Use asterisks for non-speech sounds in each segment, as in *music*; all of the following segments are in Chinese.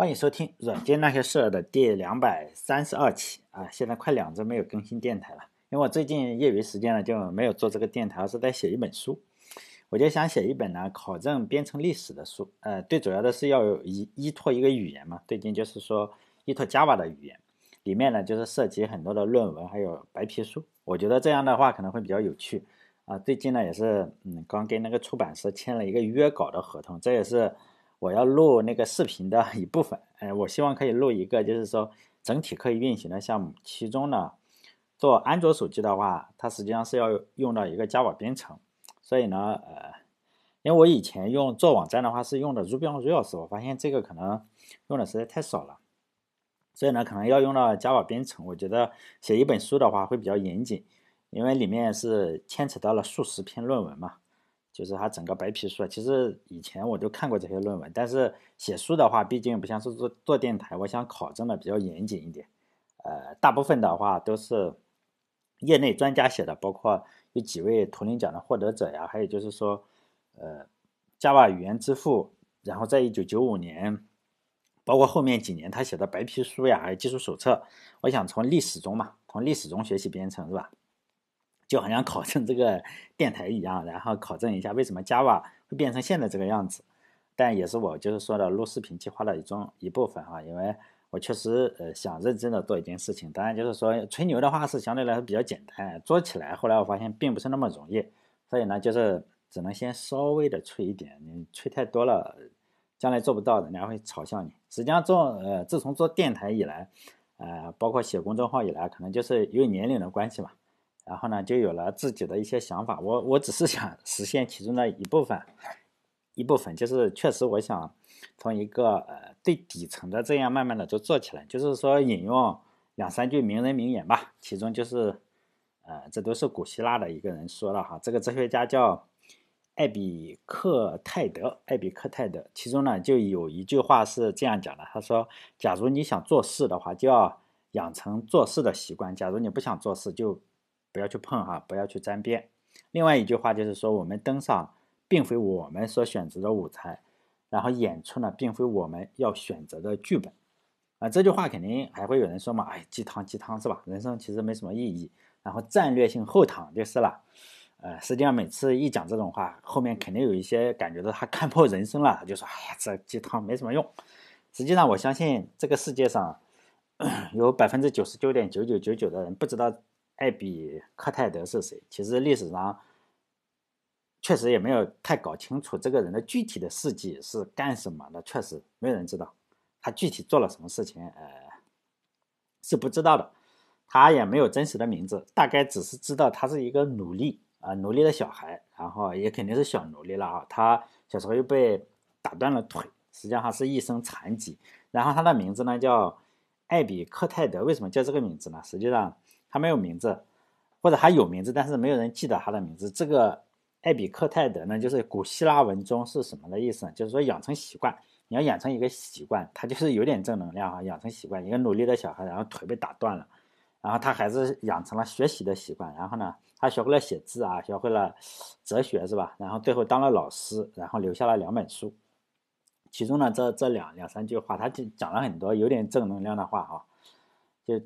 欢迎收听《软件那些事儿》的第两百三十二期啊！现在快两周没有更新电台了，因为我最近业余时间呢就没有做这个电台，而是在写一本书。我就想写一本呢考证编程历史的书，呃，最主要的是要依依托一个语言嘛，最近就是说依托 Java 的语言，里面呢就是涉及很多的论文，还有白皮书。我觉得这样的话可能会比较有趣啊！最近呢也是嗯，刚跟那个出版社签了一个约稿的合同，这也是。我要录那个视频的一部分，哎，我希望可以录一个，就是说整体可以运行的项目。其中呢，做安卓手机的话，它实际上是要用到一个 Java 编程。所以呢，呃，因为我以前用做网站的话是用的 Ruby on Rails，我发现这个可能用的实在太少了，所以呢，可能要用到 Java 编程。我觉得写一本书的话会比较严谨，因为里面是牵扯到了数十篇论文嘛。就是他整个白皮书，其实以前我就看过这些论文，但是写书的话，毕竟不像是做做电台，我想考证的比较严谨一点。呃，大部分的话都是业内专家写的，包括有几位图灵奖的获得者呀，还有就是说，呃，Java 语言之父，然后在一九九五年，包括后面几年他写的白皮书呀，还有技术手册，我想从历史中嘛，从历史中学习编程是吧？就好像考证这个 *laughs* 电台一样，然后考证一下为什么 Java 会变成现在这个样子，但也是我就是说的录视频计划的一种一部分啊，因为我确实呃想认真的做一件事情，当然就是说吹牛的话是相对来说比较简单，做起来后来我发现并不是那么容易，所以呢就是只能先稍微的吹一点，你吹太多了，将来做不到，人家会嘲笑你。实际上做呃自从做电台以来，呃包括写公众号以来，可能就是因为年龄的关系嘛。然后呢，就有了自己的一些想法。我我只是想实现其中的一部分，一部分就是确实我想从一个呃最底层的这样慢慢的就做起来。就是说引用两三句名人名言吧，其中就是呃这都是古希腊的一个人说了哈，这个哲学家叫艾比克泰德，艾比克泰德。其中呢就有一句话是这样讲的，他说：假如你想做事的话，就要养成做事的习惯；假如你不想做事，就不要去碰哈，不要去沾边。另外一句话就是说，我们登上并非我们所选择的舞台，然后演出呢，并非我们要选择的剧本。啊，这句话肯定还会有人说嘛，哎，鸡汤鸡汤是吧？人生其实没什么意义，然后战略性后躺就是了。呃，实际上每次一讲这种话，后面肯定有一些感觉到他看破人生了，他就说，哎呀，这鸡汤没什么用。实际上，我相信这个世界上 *coughs* 有百分之九十九点九九九九的人不知道。艾比克泰德是谁？其实历史上确实也没有太搞清楚这个人的具体的事迹是干什么的，确实没有人知道他具体做了什么事情，呃，是不知道的。他也没有真实的名字，大概只是知道他是一个奴隶啊，奴隶的小孩，然后也肯定是小奴隶了啊。他小时候又被打断了腿，实际上是一身残疾。然后他的名字呢叫艾比克泰德，为什么叫这个名字呢？实际上。他没有名字，或者他有名字，但是没有人记得他的名字。这个艾比克泰德呢，就是古希腊文中是什么的意思？就是说养成习惯，你要养成一个习惯，他就是有点正能量啊。养成习惯，一个努力的小孩，然后腿被打断了，然后他还是养成了学习的习惯，然后呢，他学会了写字啊，学会了哲学是吧？然后最后当了老师，然后留下了两本书，其中呢，这这两两三句话，他就讲了很多有点正能量的话啊，就。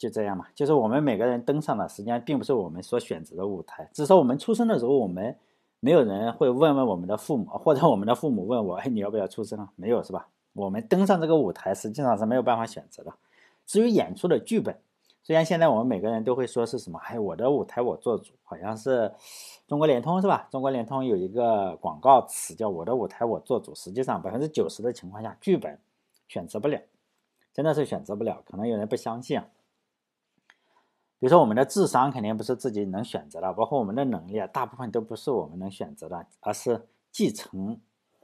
就这样嘛，就是我们每个人登上了，实际上并不是我们所选择的舞台。只是说我们出生的时候，我们没有人会问问我们的父母，或者我们的父母问我，哎，你要不要出生啊？没有是吧？我们登上这个舞台，实际上是没有办法选择的。至于演出的剧本，虽然现在我们每个人都会说是什么，哎，我的舞台我做主，好像是中国联通是吧？中国联通有一个广告词叫我的舞台我做主。实际上百分之九十的情况下，剧本选择不了，真的是选择不了。可能有人不相信。比如说，我们的智商肯定不是自己能选择的，包括我们的能力啊，大部分都不是我们能选择的，而是继承、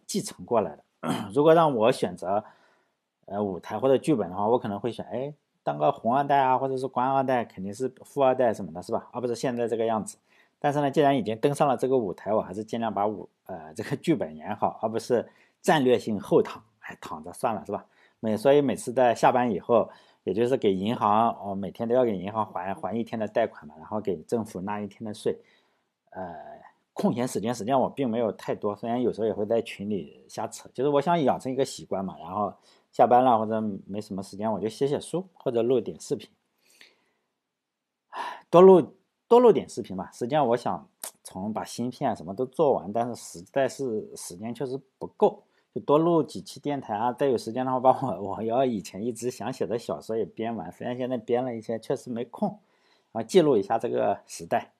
继承过来的。如果让我选择，呃，舞台或者剧本的话，我可能会选，哎，当个红二代啊，或者是官二代，肯定是富二代什么的，是吧？而不是现在这个样子。但是呢，既然已经登上了这个舞台，我还是尽量把舞，呃，这个剧本演好，而不是战略性后躺，哎，躺着算了，是吧？每所以每次在下班以后。也就是给银行，我每天都要给银行还还一天的贷款嘛，然后给政府纳一天的税，呃，空闲时间，实际上我并没有太多，虽然有时候也会在群里瞎扯，就是我想养成一个习惯嘛，然后下班了或者没什么时间，我就写写书或者录点视频，多录多录点视频吧。实际上我想从把芯片什么都做完，但是实在是时间确实不够，就多录几期电台啊。再有时间的话，把我我要以前一直想写的小说也编完，虽然现在编了一些，确实没空，啊，记录一下这个时代。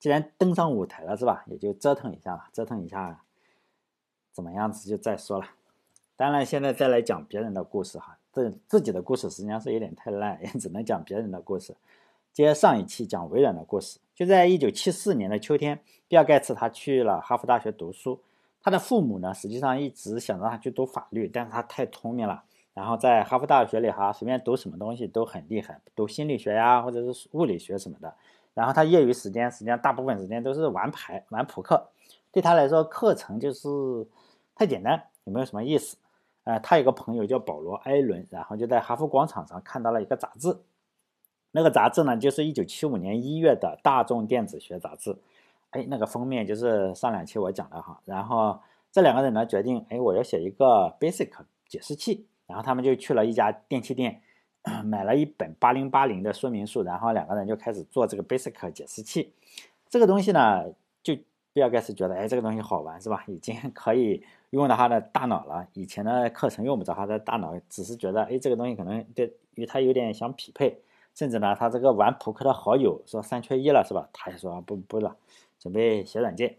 既然登上舞台了，是吧？也就折腾一下吧，折腾一下，怎么样子就再说了。当然，现在再来讲别人的故事哈，自自己的故事实际上是有点太烂，也只能讲别人的故事。接上一期讲微软的故事，就在一九七四年的秋天，比尔盖茨他去了哈佛大学读书。他的父母呢，实际上一直想让他去读法律，但是他太聪明了，然后在哈佛大学里哈，随便读什么东西都很厉害，读心理学呀，或者是物理学什么的。然后他业余时间，实际上大部分时间都是玩牌、玩扑克。对他来说，课程就是太简单，也没有什么意思。呃，他有个朋友叫保罗·艾伦，然后就在哈佛广场上看到了一个杂志。那个杂志呢，就是1975年1月的《大众电子学杂志》。哎，那个封面就是上两期我讲的哈。然后这两个人呢，决定，哎，我要写一个 Basic 解释器。然后他们就去了一家电器店。买了一本八零八零的说明书，然后两个人就开始做这个 Basic 解释器。这个东西呢，就比尔盖茨觉得，哎，这个东西好玩是吧？已经 *laughs* 可以用到他的大脑了。以前的课程用不着他的大脑，只是觉得，哎，这个东西可能对与他有点想匹配。甚至呢，他这个玩扑克的好友说三缺一了是吧？他也说不不了，准备写软件，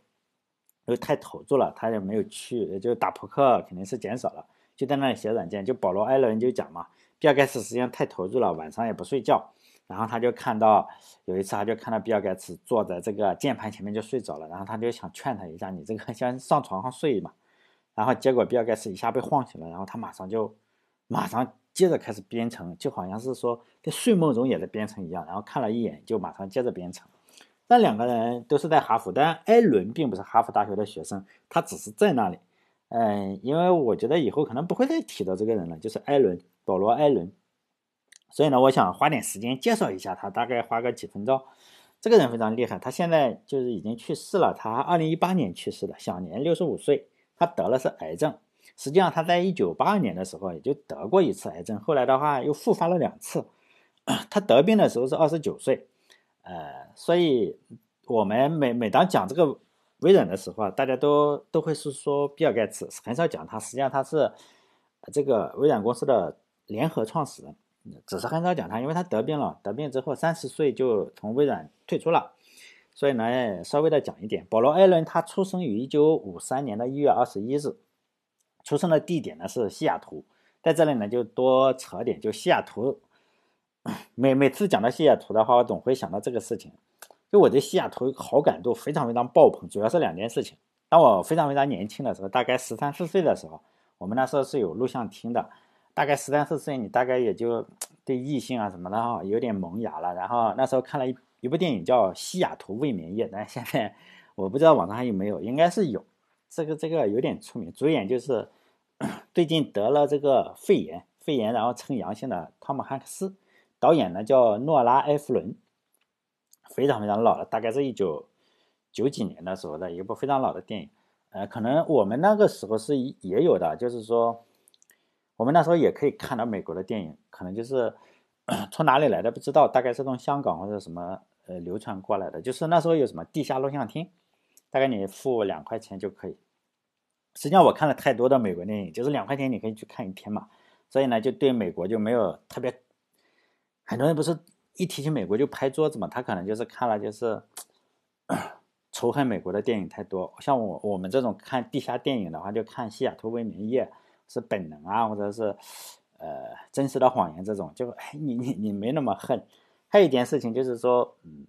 因为太投入了，他也没有去，就打扑克肯定是减少了，就在那里写软件。就保罗艾伦就讲嘛。比尔盖茨实际上太投入了，晚上也不睡觉。然后他就看到有一次，他就看到比尔盖茨坐在这个键盘前面就睡着了。然后他就想劝他一下：“你这个 *laughs* 先上床上睡嘛。”然后结果比尔盖茨一下被晃醒了，然后他马上就马上接着开始编程，就好像是说在睡梦中也在编程一样。然后看了一眼，就马上接着编程。那两个人都是在哈佛，但艾伦并不是哈佛大学的学生，他只是在那里。嗯，因为我觉得以后可能不会再提到这个人了，就是艾伦。保罗·艾伦，所以呢，我想花点时间介绍一下他，大概花个几分钟。这个人非常厉害，他现在就是已经去世了，他二零一八年去世的，享年六十五岁。他得了是癌症，实际上他在一九八二年的时候也就得过一次癌症，后来的话又复发了两次。*coughs* 他得病的时候是二十九岁，呃，所以我们每每当讲这个微软的时候啊，大家都都会是说比尔盖茨，很少讲他，实际上他是这个微软公司的。联合创始人，只是很少讲他，因为他得病了，得病之后三十岁就从微软退出了，所以呢，稍微的讲一点。保罗·艾伦他出生于一九五三年的一月二十一日，出生的地点呢是西雅图，在这里呢就多扯点，就西雅图，每每次讲到西雅图的话，我总会想到这个事情，就我对西雅图好感度非常非常爆棚，主要是两件事情。当我非常非常年轻的时候，大概十三四岁的时候，我们那时候是有录像厅的。大概十三四岁，你大概也就对异性啊什么的哈有点萌芽了。然后那时候看了一一部电影叫《西雅图未眠夜》，但现在我不知道网上还有没有，应该是有。这个这个有点出名，主演就是 *coughs* 最近得了这个肺炎，肺炎然后呈阳性的汤姆汉克斯，导演呢叫诺拉埃弗伦，非常非常老了，大概是一九九几年的时候的一部非常老的电影。呃，可能我们那个时候是也有的，就是说。我们那时候也可以看到美国的电影，可能就是 *coughs* 从哪里来的不知道，大概是从香港或者什么呃流传过来的。就是那时候有什么地下录像厅，大概你付两块钱就可以。实际上我看了太多的美国电影，就是两块钱你可以去看一天嘛，所以呢就对美国就没有特别。很多人不是一提起美国就拍桌子嘛，他可能就是看了就是 *coughs* 仇恨美国的电影太多。像我我们这种看地下电影的话，就看《西雅图未眠夜》。是本能啊，或者是，呃，真实的谎言这种，就你你你没那么恨。还有一件事情就是说，嗯，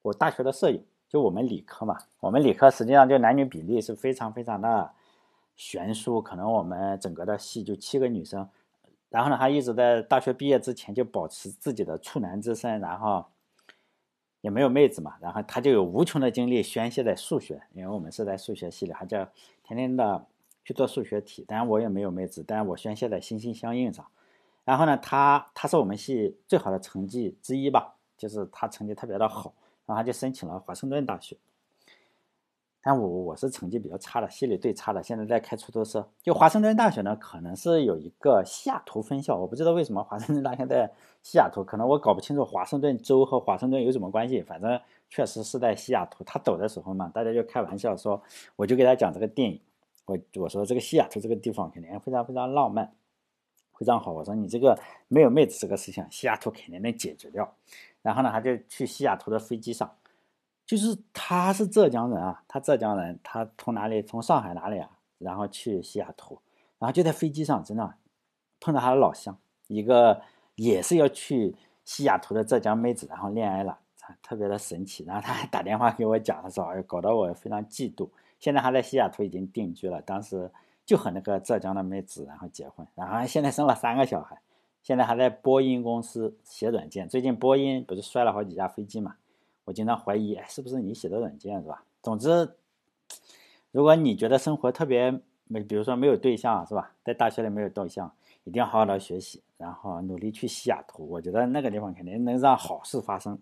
我大学的舍友，就我们理科嘛，我们理科实际上就男女比例是非常非常的悬殊，可能我们整个的系就七个女生，然后呢，他一直在大学毕业之前就保持自己的处男之身，然后也没有妹子嘛，然后他就有无穷的精力宣泄在数学，因为我们是在数学系里，他就天天的。去做数学题，当然我也没有妹子，但是我宣泄在心心相印上。然后呢，他他是我们系最好的成绩之一吧，就是他成绩特别的好，然后他就申请了华盛顿大学。但我我是成绩比较差的，心理最差的，现在在开出租车。就华盛顿大学呢，可能是有一个西雅图分校，我不知道为什么华盛顿大学在西雅图，可能我搞不清楚华盛顿州和华盛顿有什么关系。反正确实是在西雅图。他走的时候嘛，大家就开玩笑说，我就给他讲这个电影，我我说这个西雅图这个地方肯定非常非常浪漫，非常好。我说你这个没有妹子这个事情，西雅图肯定能解决掉。然后呢，他就去西雅图的飞机上。就是他是浙江人啊，他浙江人，他从哪里？从上海哪里啊？然后去西雅图，然后就在飞机上，真的碰到他的老乡，一个也是要去西雅图的浙江妹子，然后恋爱了，特别的神奇。然后他还打电话给我讲，他说：“哎，搞得我非常嫉妒。”现在他在西雅图已经定居了，当时就和那个浙江的妹子然后结婚，然后现在生了三个小孩，现在还在波音公司写软件。最近波音不是摔了好几架飞机嘛？我经常怀疑，是不是你写的软件是吧？总之，如果你觉得生活特别没，比如说没有对象是吧？在大学里没有对象，一定要好好的学习，然后努力去西雅图。我觉得那个地方肯定能让好事发生。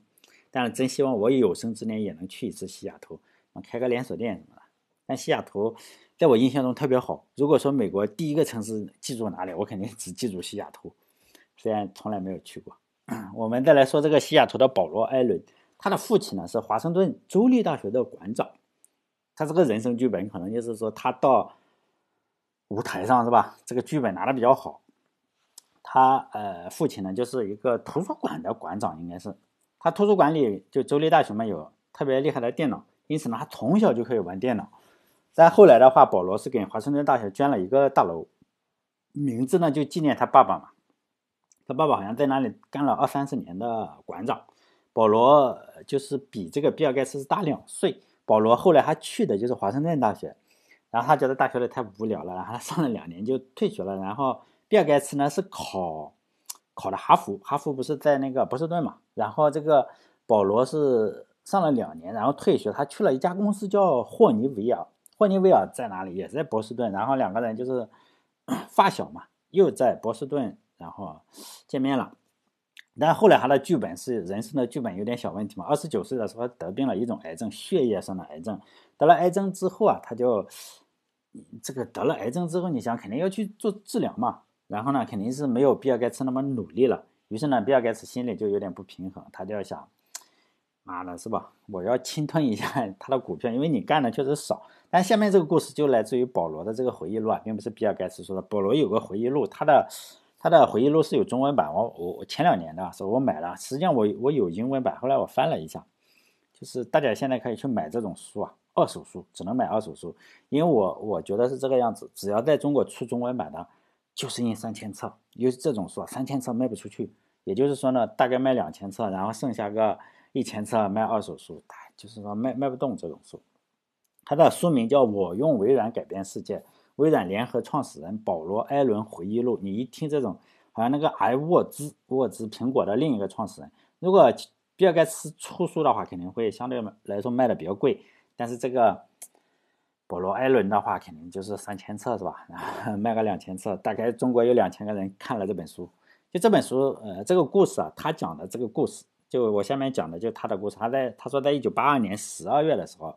但是真希望我有生之年也能去一次西雅图，开个连锁店什么的。但西雅图在我印象中特别好。如果说美国第一个城市记住哪里，我肯定只记住西雅图，虽然从来没有去过。*clears throat* 我们再来说这个西雅图的保罗·艾伦。他的父亲呢是华盛顿州立大学的馆长，他这个人生剧本可能就是说他到舞台上是吧？这个剧本拿的比较好。他呃父亲呢就是一个图书馆的馆长，应该是他图书馆里就州立大学嘛有特别厉害的电脑，因此呢他从小就可以玩电脑。但后来的话，保罗是给华盛顿大学捐了一个大楼，名字呢就纪念他爸爸嘛。他爸爸好像在那里干了二三十年的馆长。保罗就是比这个比尔盖茨是大两岁。保罗后来还去的就是华盛顿大学，然后他觉得大学里太无聊了，然后他上了两年就退学了。然后比尔盖茨呢是考考的哈佛，哈佛不是在那个波士顿嘛？然后这个保罗是上了两年，然后退学，他去了一家公司叫霍尼韦尔。霍尼韦尔在哪里？也在波士顿。然后两个人就是 *coughs* 发小嘛，又在波士顿，然后见面了。但后来他的剧本是人生的剧本有点小问题嘛。二十九岁的时候得病了一种癌症，血液上的癌症。得了癌症之后啊，他就这个得了癌症之后，你想肯定要去做治疗嘛。然后呢，肯定是没有比尔盖茨那么努力了。于是呢，比尔盖茨心里就有点不平衡，他就要想，妈的是吧？我要侵吞一下 *laughs* 他的股票，因为你干的确实少。但下面这个故事就来自于保罗的这个回忆录啊，并不是比尔盖茨说的。保罗有个回忆录，他的。他的回忆录是有中文版，我我我前两年的时候我买了，实际上我我有英文版，后来我翻了一下，就是大家现在可以去买这种书啊，二手书只能买二手书，因为我我觉得是这个样子，只要在中国出中文版的，就是印三千册，因为这种书三千册卖不出去，也就是说呢，大概卖两千册，然后剩下个一千册卖二手书，就是说卖卖不动这种书。它的书名叫《我用微软改变世界》。微软联合创始人保罗·艾伦回忆录，你一听这种，好像那个埃沃兹，沃兹苹果的另一个创始人。如果比尔盖茨出书的话，肯定会相对来说卖的比较贵。但是这个保罗·艾伦的话，肯定就是三千册是吧？*laughs* 卖个两千册，大概中国有两千个人看了这本书。就这本书，呃，这个故事啊，他讲的这个故事，就我下面讲的就他的故事。他在他说，在一九八二年十二月的时候，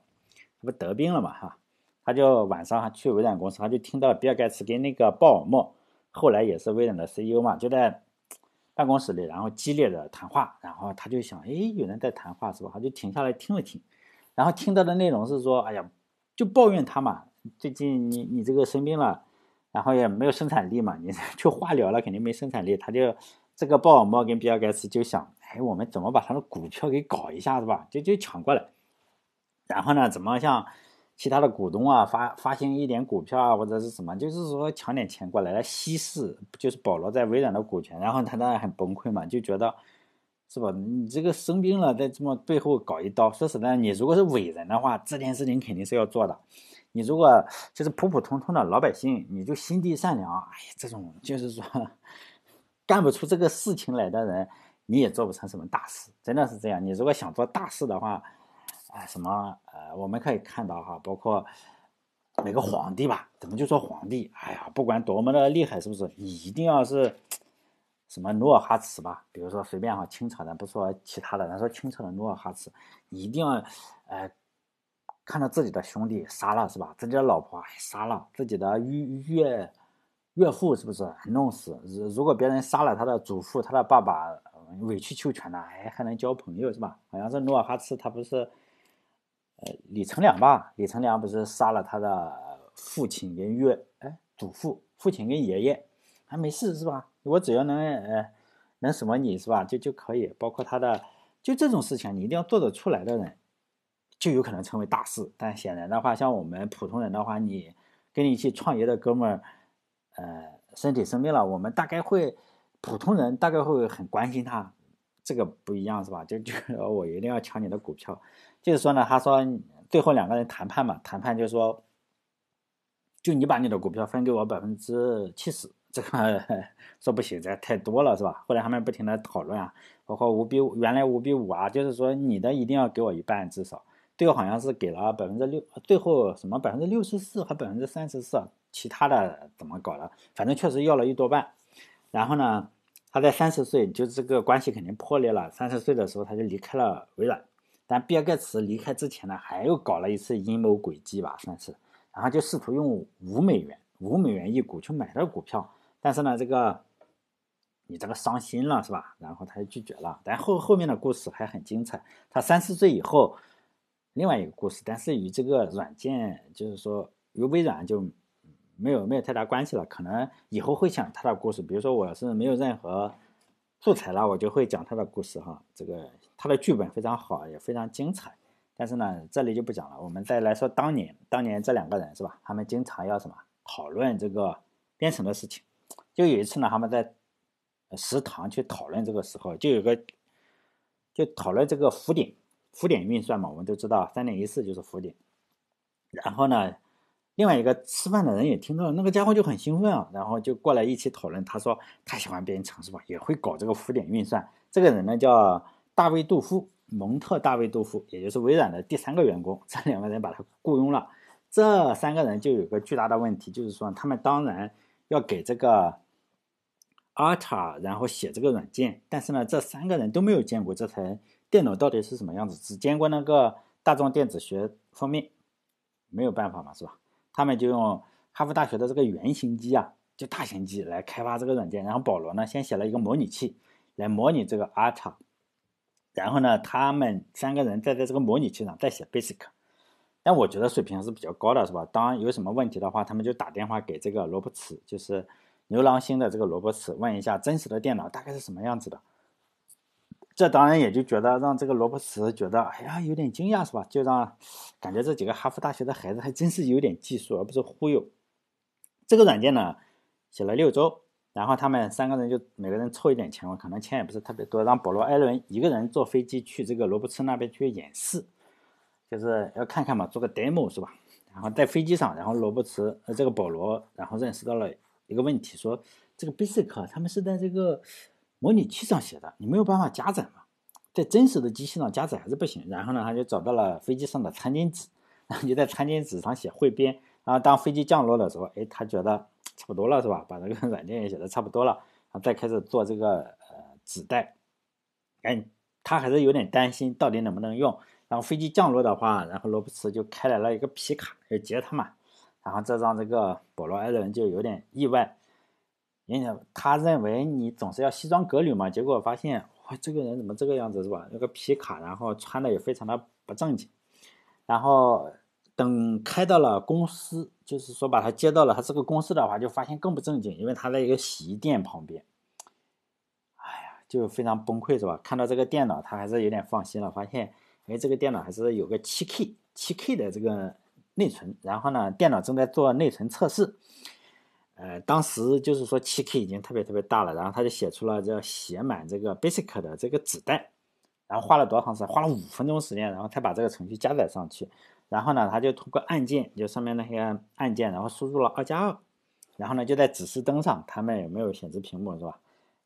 他不得病了嘛，哈。他就晚上去微软公司，他就听到比尔盖茨跟那个鲍尔默，后来也是微软的 CEO 嘛，就在办公室里，然后激烈的谈话，然后他就想，哎，有人在谈话是吧？他就停下来听了听，然后听到的内容是说，哎呀，就抱怨他嘛，最近你你这个生病了，然后也没有生产力嘛，你 *laughs* 去化疗了肯定没生产力，他就这个鲍尔默跟比尔盖茨就想，哎，我们怎么把他的股票给搞一下是吧？就就抢过来，然后呢，怎么像？其他的股东啊，发发行一点股票啊，或者是什么，就是说抢点钱过来来稀释，就是保罗在微软的股权，然后他当然很崩溃嘛，就觉得是吧？你这个生病了，在这么背后搞一刀，说实在，你如果是伟人的话，这件事情肯定是要做的。你如果就是普普通通的老百姓，你就心地善良，哎，这种就是说干不出这个事情来的人，你也做不成什么大事，真的是这样。你如果想做大事的话。哎，什么？呃，我们可以看到哈，包括每个皇帝吧，怎么就说皇帝？哎呀，不管多么的厉害，是不是？你一定要是什么努尔哈赤吧？比如说随便哈，清朝的不说其他的，咱说清朝的努尔哈赤，一定要，呃，看到自己的兄弟杀了是吧？自己的老婆杀了，自己的岳岳岳父是不是弄死？如果别人杀了他的祖父、他的爸爸，委曲求全的，哎，还能交朋友是吧？好像是努尔哈赤，他不是呃李成梁吧？李成梁不是杀了他的父亲跟岳哎祖父、父亲跟爷爷，还没事是吧？我只要能呃能什么你是吧？就就可以，包括他的就这种事情，你一定要做得出来的人。就有可能成为大事，但显然的话，像我们普通人的话，你跟你一起创业的哥们儿，呃，身体生病了，我们大概会，普通人大概会很关心他，这个不一样是吧？就就我一定要抢你的股票，就是说呢，他说最后两个人谈判嘛，谈判就是说，就你把你的股票分给我百分之七十，这个说不行，这太多了是吧？后来他们不停的讨论啊，包括五比五，原来五比五啊，就是说你的一定要给我一半至少。最后好像是给了百分之六，最后什么百分之六十四和百分之三十四，其他的怎么搞的？反正确实要了一多半。然后呢，他在三十岁，就这个关系肯定破裂了。三十岁的时候他就离开了微软。但比尔盖茨离开之前呢，还又搞了一次阴谋诡计吧，算是。然后就试图用五美元，五美元一股去买这股票。但是呢，这个你这个伤心了是吧？然后他就拒绝了。但后后面的故事还很精彩。他三十岁以后。另外一个故事，但是与这个软件，就是说与微软就没有没有太大关系了。可能以后会讲他的故事，比如说我是没有任何素材了，我就会讲他的故事哈。这个他的剧本非常好，也非常精彩。但是呢，这里就不讲了。我们再来说当年，当年这两个人是吧？他们经常要什么讨论这个编程的事情。就有一次呢，他们在食堂去讨论这个时候，就有个就讨论这个浮点。浮点运算嘛，我们都知道三点一四就是浮点。然后呢，另外一个吃饭的人也听到了，那个家伙就很兴奋啊，然后就过来一起讨论。他说他喜欢编程是吧？也会搞这个浮点运算。这个人呢叫大卫杜夫，蒙特大卫杜夫，也就是微软的第三个员工。这两个人把他雇佣了。这三个人就有个巨大的问题，就是说他们当然要给这个阿塔，然后写这个软件，但是呢，这三个人都没有见过这台。电脑到底是什么样子？只见过那个大众电子学封面，没有办法嘛，是吧？他们就用哈佛大学的这个原型机啊，就大型机来开发这个软件。然后保罗呢，先写了一个模拟器来模拟这个 Arta，然后呢，他们三个人再在这个模拟器上再写 Basic。但我觉得水平还是比较高的，是吧？当有什么问题的话，他们就打电话给这个罗伯茨，就是牛郎星的这个罗伯茨，问一下真实的电脑大概是什么样子的。这当然也就觉得让这个罗伯茨觉得，哎呀，有点惊讶是吧？就让感觉这几个哈佛大学的孩子还真是有点技术，而不是忽悠。这个软件呢，写了六周，然后他们三个人就每个人凑一点钱，可能钱也不是特别多，让保罗·艾伦一个人坐飞机去这个罗伯茨那边去演示，就是要看看嘛，做个 demo 是吧？然后在飞机上，然后罗伯茨呃这个保罗，然后认识到了一个问题，说这个 Basic 他们是在这个。模拟器上写的，你没有办法加载嘛，在真实的机器上加载还是不行。然后呢，他就找到了飞机上的餐巾纸，然后就在餐巾纸上写汇编。然后当飞机降落的时候，哎，他觉得差不多了，是吧？把这个软件也写的差不多了，然后再开始做这个呃纸袋。哎，他还是有点担心到底能不能用。然后飞机降落的话，然后罗伯茨就开来了一个皮卡要接他嘛。然后这让这个保罗·艾伦就有点意外。人家他认为你总是要西装革履嘛，结果发现哇，这个人怎么这个样子是吧？那个皮卡，然后穿的也非常的不正经。然后等开到了公司，就是说把他接到了他这个公司的话，就发现更不正经，因为他在一个洗衣店旁边。哎呀，就非常崩溃是吧？看到这个电脑，他还是有点放心了，发现哎，这个电脑还是有个七 K 七 K 的这个内存，然后呢，电脑正在做内存测试。呃，当时就是说七 K 已经特别特别大了，然后他就写出了这写满这个 Basic 的这个纸袋，然后花了多长时间？花了五分钟时间，然后才把这个程序加载上去。然后呢，他就通过按键，就上面那些按键，然后输入了二加二，然后呢就在指示灯上，他们有没有显示屏幕是吧？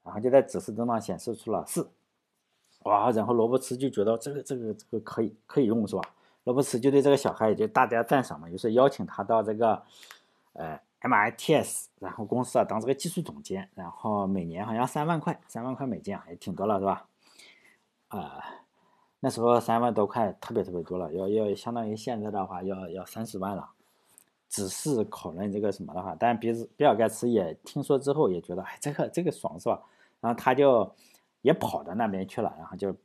然后就在指示灯上显示出了四，哇！然后罗伯茨就觉得这个这个这个可以可以用是吧？罗伯茨就对这个小孩也就大加赞赏嘛，就是邀请他到这个，呃。MITS，然后公司啊当这个技术总监，然后每年好像三万块，三万块美金啊，也挺多了是吧？啊，那时候三万多块特别特别多了，要要相当于现在的话要要三十万了。只是讨论这个什么的话，但比比尔盖茨也听说之后也觉得，哎，这个这个爽是吧？然后他就也跑到那边去了，然后就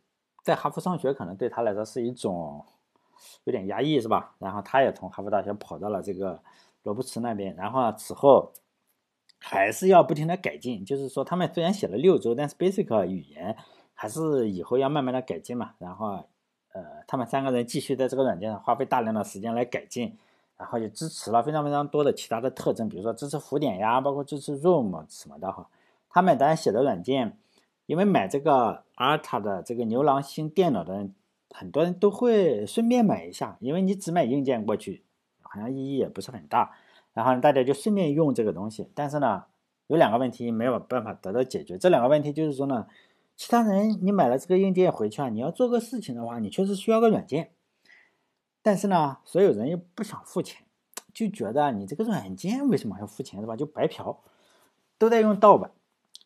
在哈佛上学，可能对他来说是一种有点压抑是吧？然后他也从哈佛大学跑到了这个罗布茨那边，然后此后还是要不停的改进，就是说他们虽然写了六周，但是 Basic 语言还是以后要慢慢的改进嘛。然后呃，他们三个人继续在这个软件上花费大量的时间来改进。然后就支持了非常非常多的其他的特征，比如说支持浮点呀，包括支持 Room 什么的哈。他们当然写的软件，因为买这个 Alta 的这个牛郎星电脑的人，很多人都会顺便买一下，因为你只买硬件过去，好像意义也不是很大。然后大家就顺便用这个东西，但是呢，有两个问题没有办法得到解决。这两个问题就是说呢，其他人你买了这个硬件回去啊，你要做个事情的话，你确实需要个软件。但是呢，所有人又不想付钱，就觉得你这个软件为什么要付钱是吧？就白嫖，都在用盗版。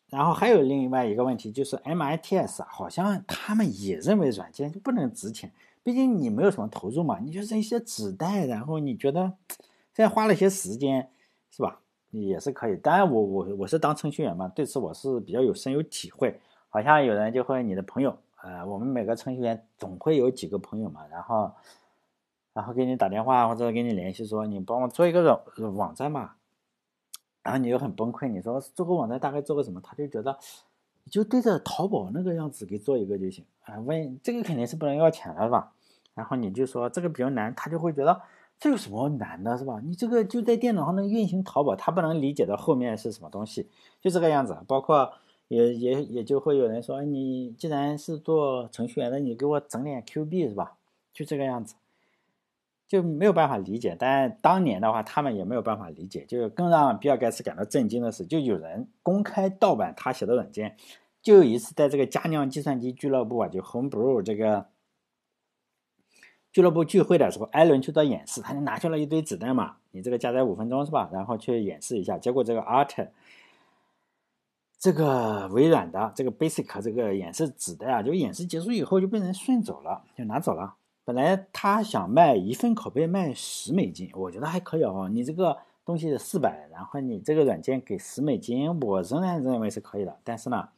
然后还有另外一个问题就是，MITS 好像他们也认为软件就不能值钱，毕竟你没有什么投入嘛，你就是一些纸袋，然后你觉得现在花了一些时间是吧，也是可以。当然我我我是当程序员嘛，对此我是比较有深有体会。好像有人就会你的朋友，呃，我们每个程序员总会有几个朋友嘛，然后。然后给你打电话或者给你联系说你帮我做一个网网站嘛，然后你又很崩溃，你说做个网站大概做个什么？他就觉得就对着淘宝那个样子给做一个就行啊。问这个肯定是不能要钱的吧？然后你就说这个比较难，他就会觉得这有什么难的是吧？你这个就在电脑上能运行淘宝，他不能理解到后面是什么东西，就这个样子。包括也也也就会有人说你既然是做程序员的，你给我整点 Q 币是吧？就这个样子。就没有办法理解，但当年的话，他们也没有办法理解。就更让比尔盖茨感到震惊的是，就有人公开盗版他写的软件。就有一次，在这个佳酿计算机俱乐部啊，就 Homebrew 这个俱乐部聚会的时候，艾伦去做演示，他就拿出了一堆子弹嘛，你这个加载五分钟是吧？然后去演示一下，结果这个 Art 这个微软的这个 Basic 这个演示子弹啊，就演示结束以后就被人顺走了，就拿走了。本来他想卖一份拷贝卖十美金，我觉得还可以哦。你这个东西四百，然后你这个软件给十美金，我仍然认为是可以的。但是呢，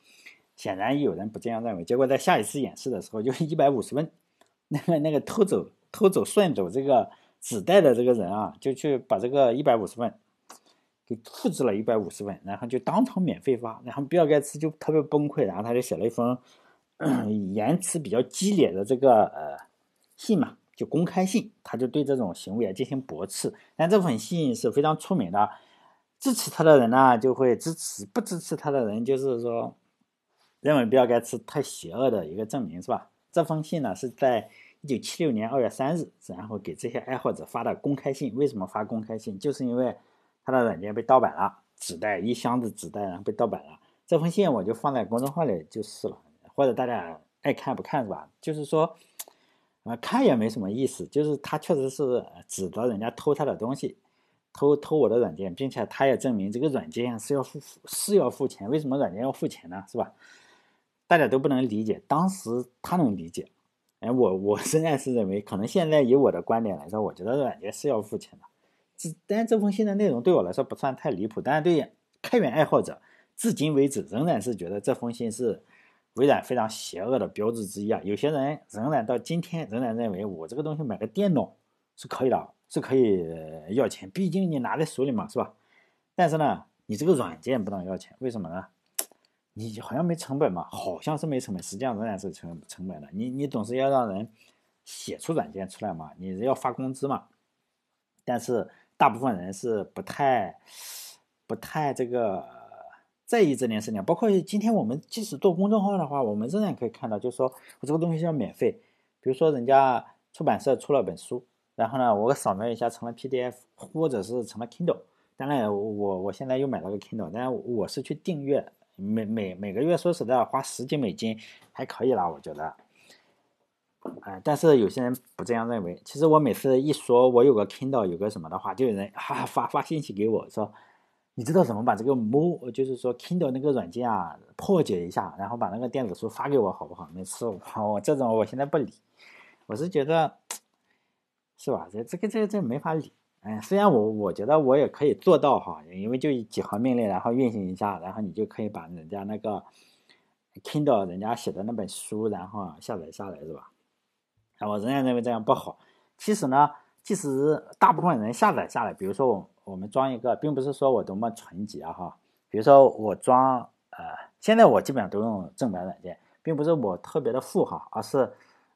显然有人不这样认为。结果在下一次演示的时候，就一百五十份，那个那个偷走偷走顺走这个纸袋的这个人啊，就去把这个一百五十份给复制了一百五十份，然后就当场免费发。然后比尔盖茨就特别崩溃，然后他就写了一封 *clears throat* 言辞比较激烈的这个呃。信嘛，就公开信，他就对这种行为啊进行驳斥。但这封信是非常出名的，支持他的人呢就会支持，不支持他的人就是说认为比尔盖茨太邪恶的一个证明，是吧？这封信呢是在一九七六年二月三日，然后给这些爱好者发的公开信。为什么发公开信？就是因为他的软件被盗版了，纸袋一箱子纸袋然后被盗版了。这封信我就放在公众号里就是了，或者大家爱看不看是吧？就是说。啊，看也没什么意思，就是他确实是指责人家偷他的东西，偷偷我的软件，并且他也证明这个软件是要付是要付钱，为什么软件要付钱呢？是吧？大家都不能理解，当时他能理解，哎，我我仍然是认为，可能现在以我的观点来说，我觉得软件是要付钱的。这但这封信的内容对我来说不算太离谱，但是对开源爱好者，至今为止仍然是觉得这封信是。微软非常邪恶的标志之一啊！有些人仍然到今天仍然认为我这个东西买个电脑是可以的，是可以要钱，毕竟你拿在手里嘛，是吧？但是呢，你这个软件不能要钱，为什么呢？你好像没成本嘛，好像是没成本，实际上仍然是成成本的。你你总是要让人写出软件出来嘛，你要发工资嘛。但是大部分人是不太不太这个。在意这件事情，包括今天我们即使做公众号的话，我们仍然可以看到，就是说我这个东西要免费。比如说人家出版社出了本书，然后呢，我扫描一下成了 PDF，或者是成了 Kindle。当然，我我现在又买了个 Kindle，但我是去订阅，每每每个月说实在花十几美金还可以啦，我觉得。哎，但是有些人不这样认为。其实我每次一说我有个 Kindle，有个什么的话，就有人哈 *laughs* 发发信息给我说。你知道怎么把这个 Mo，就是说 Kindle 那个软件啊破解一下，然后把那个电子书发给我好不好？每次我 *laughs* 我这种我现在不理，我是觉得是吧？这这个这个这没法理。哎，虽然我我觉得我也可以做到哈，因为就几行命令，然后运行一下，然后你就可以把人家那个 Kindle 人家写的那本书，然后下载下来，是吧？啊，我仍然认为这样不好。其实呢，即使大部分人下载下来，比如说我。我们装一个，并不是说我多么纯洁啊哈。比如说我装，呃，现在我基本上都用正版软件，并不是我特别的富哈，而是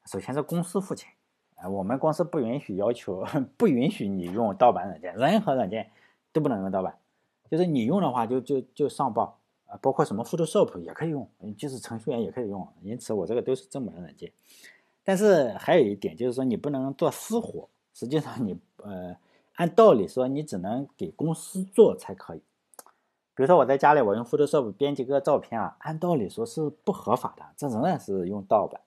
首先是公司付钱，呃，我们公司不允许要求，*laughs* 不允许你用盗版软件，任何软件都不能用盗版，就是你用的话就就就上报啊，包括什么 Photoshop 也可以用，就是程序员也可以用，因此我这个都是正版软件。但是还有一点就是说你不能做私活，实际上你呃。按道理说，你只能给公司做才可以。比如说，我在家里我用 Photoshop 编辑个照片啊，按道理说是不合法的，这仍然是用盗版。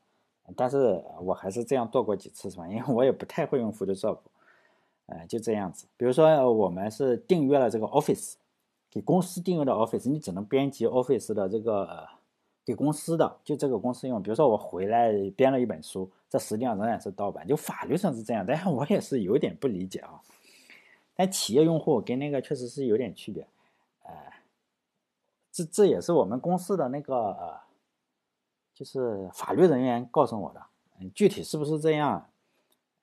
但是我还是这样做过几次，是吧？因为我也不太会用 Photoshop，呃，就这样子。比如说，我们是订阅了这个 Office，给公司订阅的 Office，你只能编辑 Office 的这个给公司的，就这个公司用。比如说，我回来编了一本书，这实际上仍然是盗版，就法律上是这样，但是我也是有点不理解啊。但企业用户跟那个确实是有点区别，呃，这这也是我们公司的那个呃，就是法律人员告诉我的，嗯，具体是不是这样？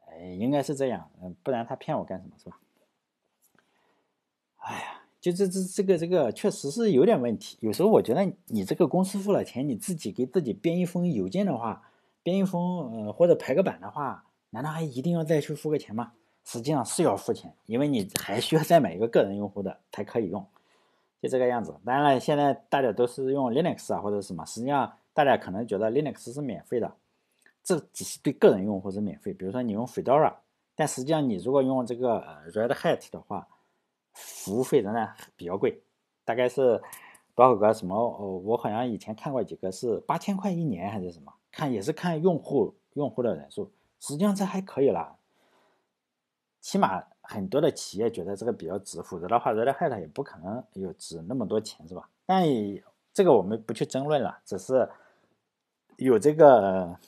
呃，应该是这样，嗯，不然他骗我干什么是吧？哎呀，就这这这个这个确实是有点问题。有时候我觉得你这个公司付了钱，你自己给自己编一封邮件的话，编一封呃或者排个版的话，难道还一定要再去付个钱吗？实际上是要付钱，因为你 *laughs* 还需要再买一个个人用户的才可以用，就这个样子。当然了，现在大家都是用 Linux 啊或者什么，实际上大家可能觉得 Linux 是免费的，这只是对个人用户是免费。比如说你用 Fedora，但实际上你如果用这个 Red Hat 的话，服务费仍然比较贵，大概是多少个什么？哦，我好像以前看过几个是八千块一年还是什么？看也是看用户用户的人数，实际上这还可以了。起码很多的企业觉得这个比较值，否则的话，Red Hat 也不可能有值那么多钱，是吧？但这个我们不去争论了，只是有这个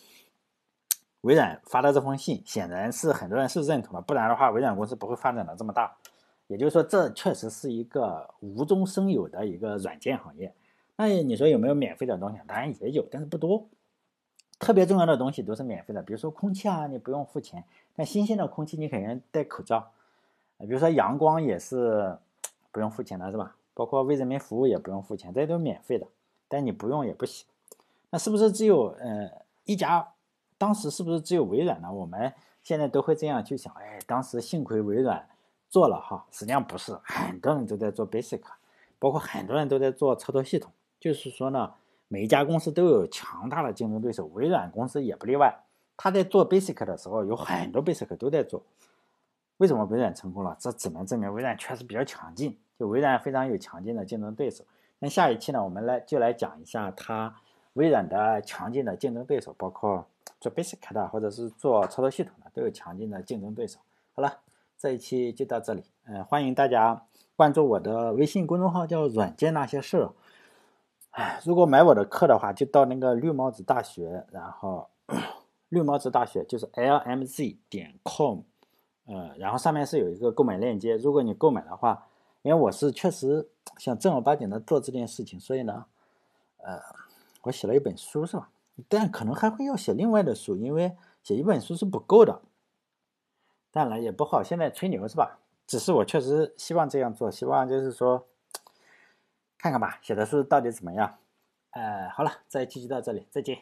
微软发的这封信，显然是很多人是认同的，不然的话，微软公司不会发展的这么大。也就是说，这确实是一个无中生有的一个软件行业。那你说有没有免费的东西？当然也有，但是不多。特别重要的东西都是免费的，比如说空气啊，你不用付钱。但新鲜的空气你肯定戴口罩。比如说阳光也是不用付钱的，是吧？包括为人民服务也不用付钱，这些都免费的。但你不用也不行。那是不是只有呃一家？当时是不是只有微软呢？我们现在都会这样去想，哎，当时幸亏微软做了哈。实际上不是，很多人都在做 Basic，包括很多人都在做操作系统。就是说呢。每一家公司都有强大的竞争对手，微软公司也不例外。他在做 Basic 的时候，有很多 Basic 都在做。为什么微软成功了？这只能证明微软确实比较强劲，就微软非常有强劲的竞争对手。那下一期呢，我们来就来讲一下它微软的强劲的竞争对手，包括做 Basic 的或者是做操作系统的都有强劲的竞争对手。好了，这一期就到这里。嗯，欢迎大家关注我的微信公众号，叫“软件那些事儿”。哎，如果买我的课的话，就到那个绿帽子大学，然后绿帽子大学就是 lmz 点 com，呃，然后上面是有一个购买链接。如果你购买的话，因为我是确实想正儿八经的做这件事情，所以呢，呃，我写了一本书是吧？但可能还会要写另外的书，因为写一本书是不够的。当然也不好现在吹牛是吧？只是我确实希望这样做，希望就是说。看看吧，写的书到底怎么样？呃，好了，这一期就到这里，再见。